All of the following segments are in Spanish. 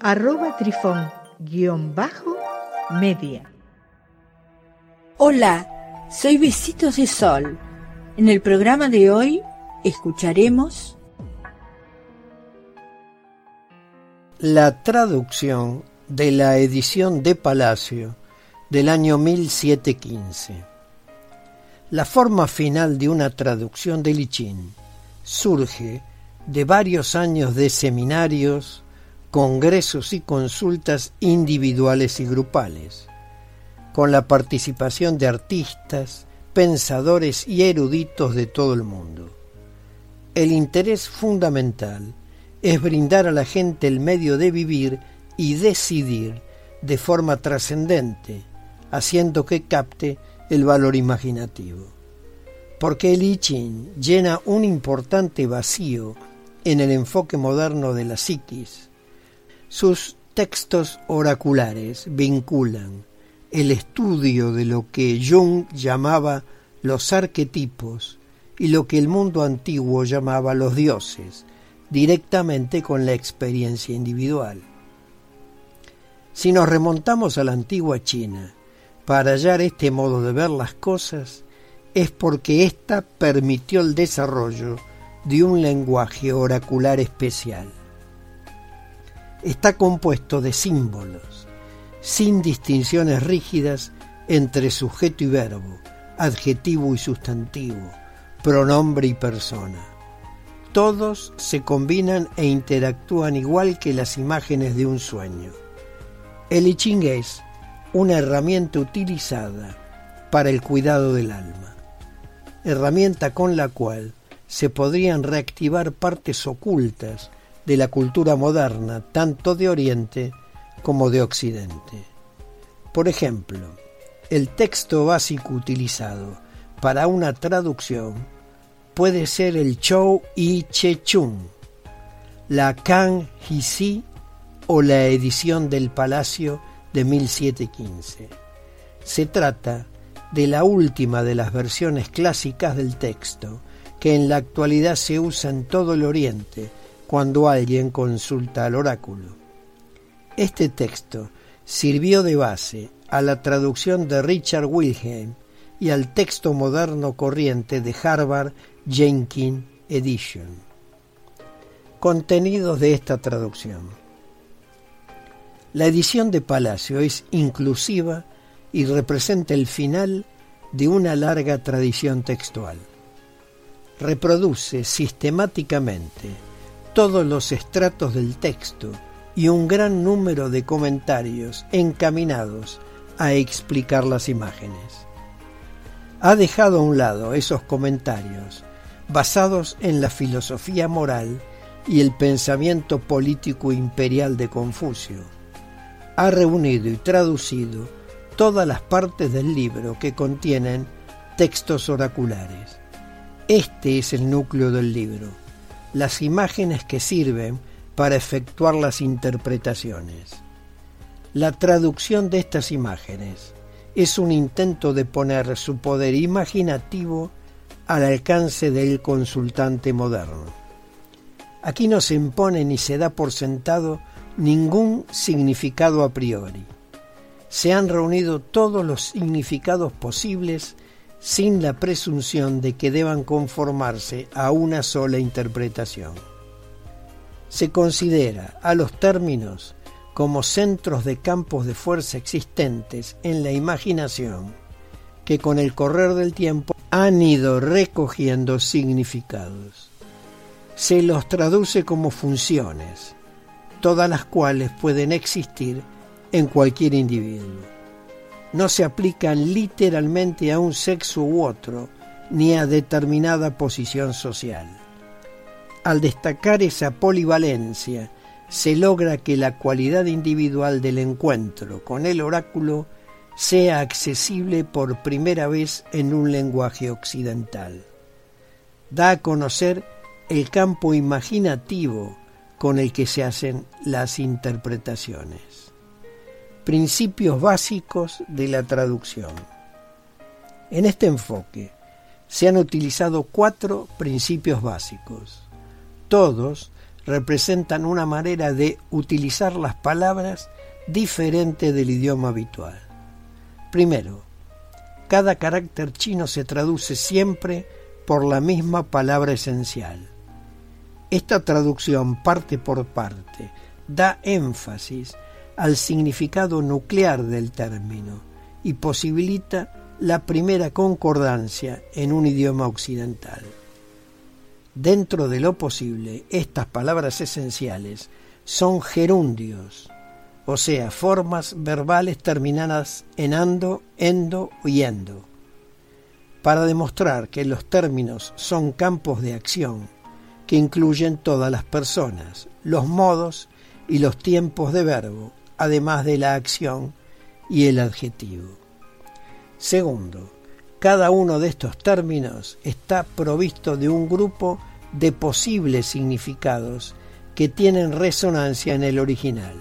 arroba trifón-media. Hola, soy Besitos de Sol. En el programa de hoy escucharemos la traducción de la edición de Palacio del año 1715. La forma final de una traducción de Lichín surge de varios años de seminarios, congresos y consultas individuales y grupales, con la participación de artistas, pensadores y eruditos de todo el mundo. El interés fundamental es brindar a la gente el medio de vivir y decidir de forma trascendente, haciendo que capte el valor imaginativo. Porque el I Ching llena un importante vacío en el enfoque moderno de la psiquis. Sus textos oraculares vinculan el estudio de lo que Jung llamaba los arquetipos y lo que el mundo antiguo llamaba los dioses, directamente con la experiencia individual. Si nos remontamos a la antigua China para hallar este modo de ver las cosas, es porque ésta permitió el desarrollo de un lenguaje oracular especial. Está compuesto de símbolos, sin distinciones rígidas entre sujeto y verbo, adjetivo y sustantivo, pronombre y persona. Todos se combinan e interactúan igual que las imágenes de un sueño. El I es una herramienta utilizada para el cuidado del alma, herramienta con la cual se podrían reactivar partes ocultas de la cultura moderna, tanto de Oriente como de Occidente. Por ejemplo, el texto básico utilizado para una traducción puede ser el Chou y Che Chung, la Kang Si o la edición del Palacio de 1715. Se trata de la última de las versiones clásicas del texto, que en la actualidad se usa en todo el Oriente cuando alguien consulta al oráculo. Este texto sirvió de base a la traducción de Richard Wilhelm y al texto moderno corriente de Harvard Jenkins Edition. Contenidos de esta traducción. La edición de Palacio es inclusiva y representa el final de una larga tradición textual. Reproduce sistemáticamente todos los estratos del texto y un gran número de comentarios encaminados a explicar las imágenes. Ha dejado a un lado esos comentarios basados en la filosofía moral y el pensamiento político imperial de Confucio ha reunido y traducido todas las partes del libro que contienen textos oraculares. Este es el núcleo del libro, las imágenes que sirven para efectuar las interpretaciones. La traducción de estas imágenes es un intento de poner su poder imaginativo al alcance del consultante moderno. Aquí no se impone ni se da por sentado ningún significado a priori. Se han reunido todos los significados posibles sin la presunción de que deban conformarse a una sola interpretación. Se considera a los términos como centros de campos de fuerza existentes en la imaginación que con el correr del tiempo han ido recogiendo significados. Se los traduce como funciones, todas las cuales pueden existir en cualquier individuo. No se aplican literalmente a un sexo u otro, ni a determinada posición social. Al destacar esa polivalencia se logra que la cualidad individual del encuentro con el oráculo sea accesible por primera vez en un lenguaje occidental. Da a conocer el campo imaginativo con el que se hacen las interpretaciones. Principios básicos de la traducción. En este enfoque se han utilizado cuatro principios básicos. Todos representan una manera de utilizar las palabras diferente del idioma habitual. Primero, cada carácter chino se traduce siempre por la misma palabra esencial. Esta traducción parte por parte da énfasis al significado nuclear del término y posibilita la primera concordancia en un idioma occidental. Dentro de lo posible, estas palabras esenciales son gerundios, o sea, formas verbales terminadas en ando, endo y endo. Para demostrar que los términos son campos de acción que incluyen todas las personas, los modos y los tiempos de verbo, además de la acción y el adjetivo. Segundo, cada uno de estos términos está provisto de un grupo de posibles significados que tienen resonancia en el original.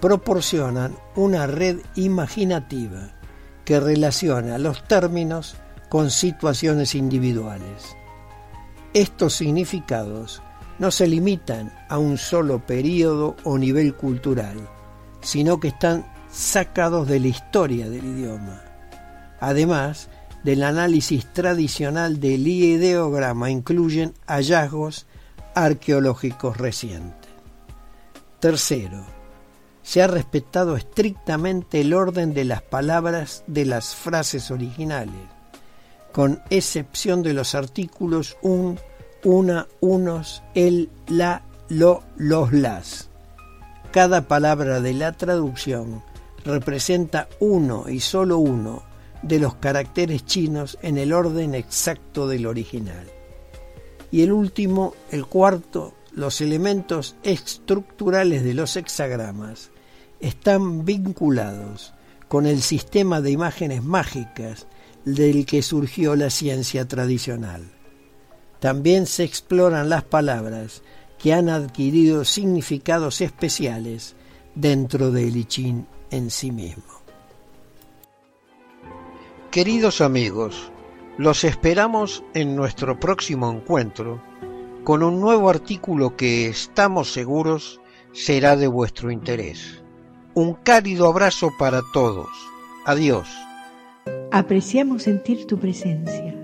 Proporcionan una red imaginativa que relaciona los términos con situaciones individuales. Estos significados no se limitan a un solo periodo o nivel cultural, sino que están sacados de la historia del idioma. Además del análisis tradicional del ideograma, incluyen hallazgos arqueológicos recientes. Tercero, se ha respetado estrictamente el orden de las palabras de las frases originales, con excepción de los artículos un, una, unos, el, la, lo, los, las. Cada palabra de la traducción representa uno y solo uno de los caracteres chinos en el orden exacto del original. Y el último, el cuarto, los elementos estructurales de los hexagramas están vinculados con el sistema de imágenes mágicas del que surgió la ciencia tradicional. También se exploran las palabras que han adquirido significados especiales dentro del I Ching en sí mismo. Queridos amigos, los esperamos en nuestro próximo encuentro con un nuevo artículo que estamos seguros será de vuestro interés. Un cálido abrazo para todos. Adiós. Apreciamos sentir tu presencia.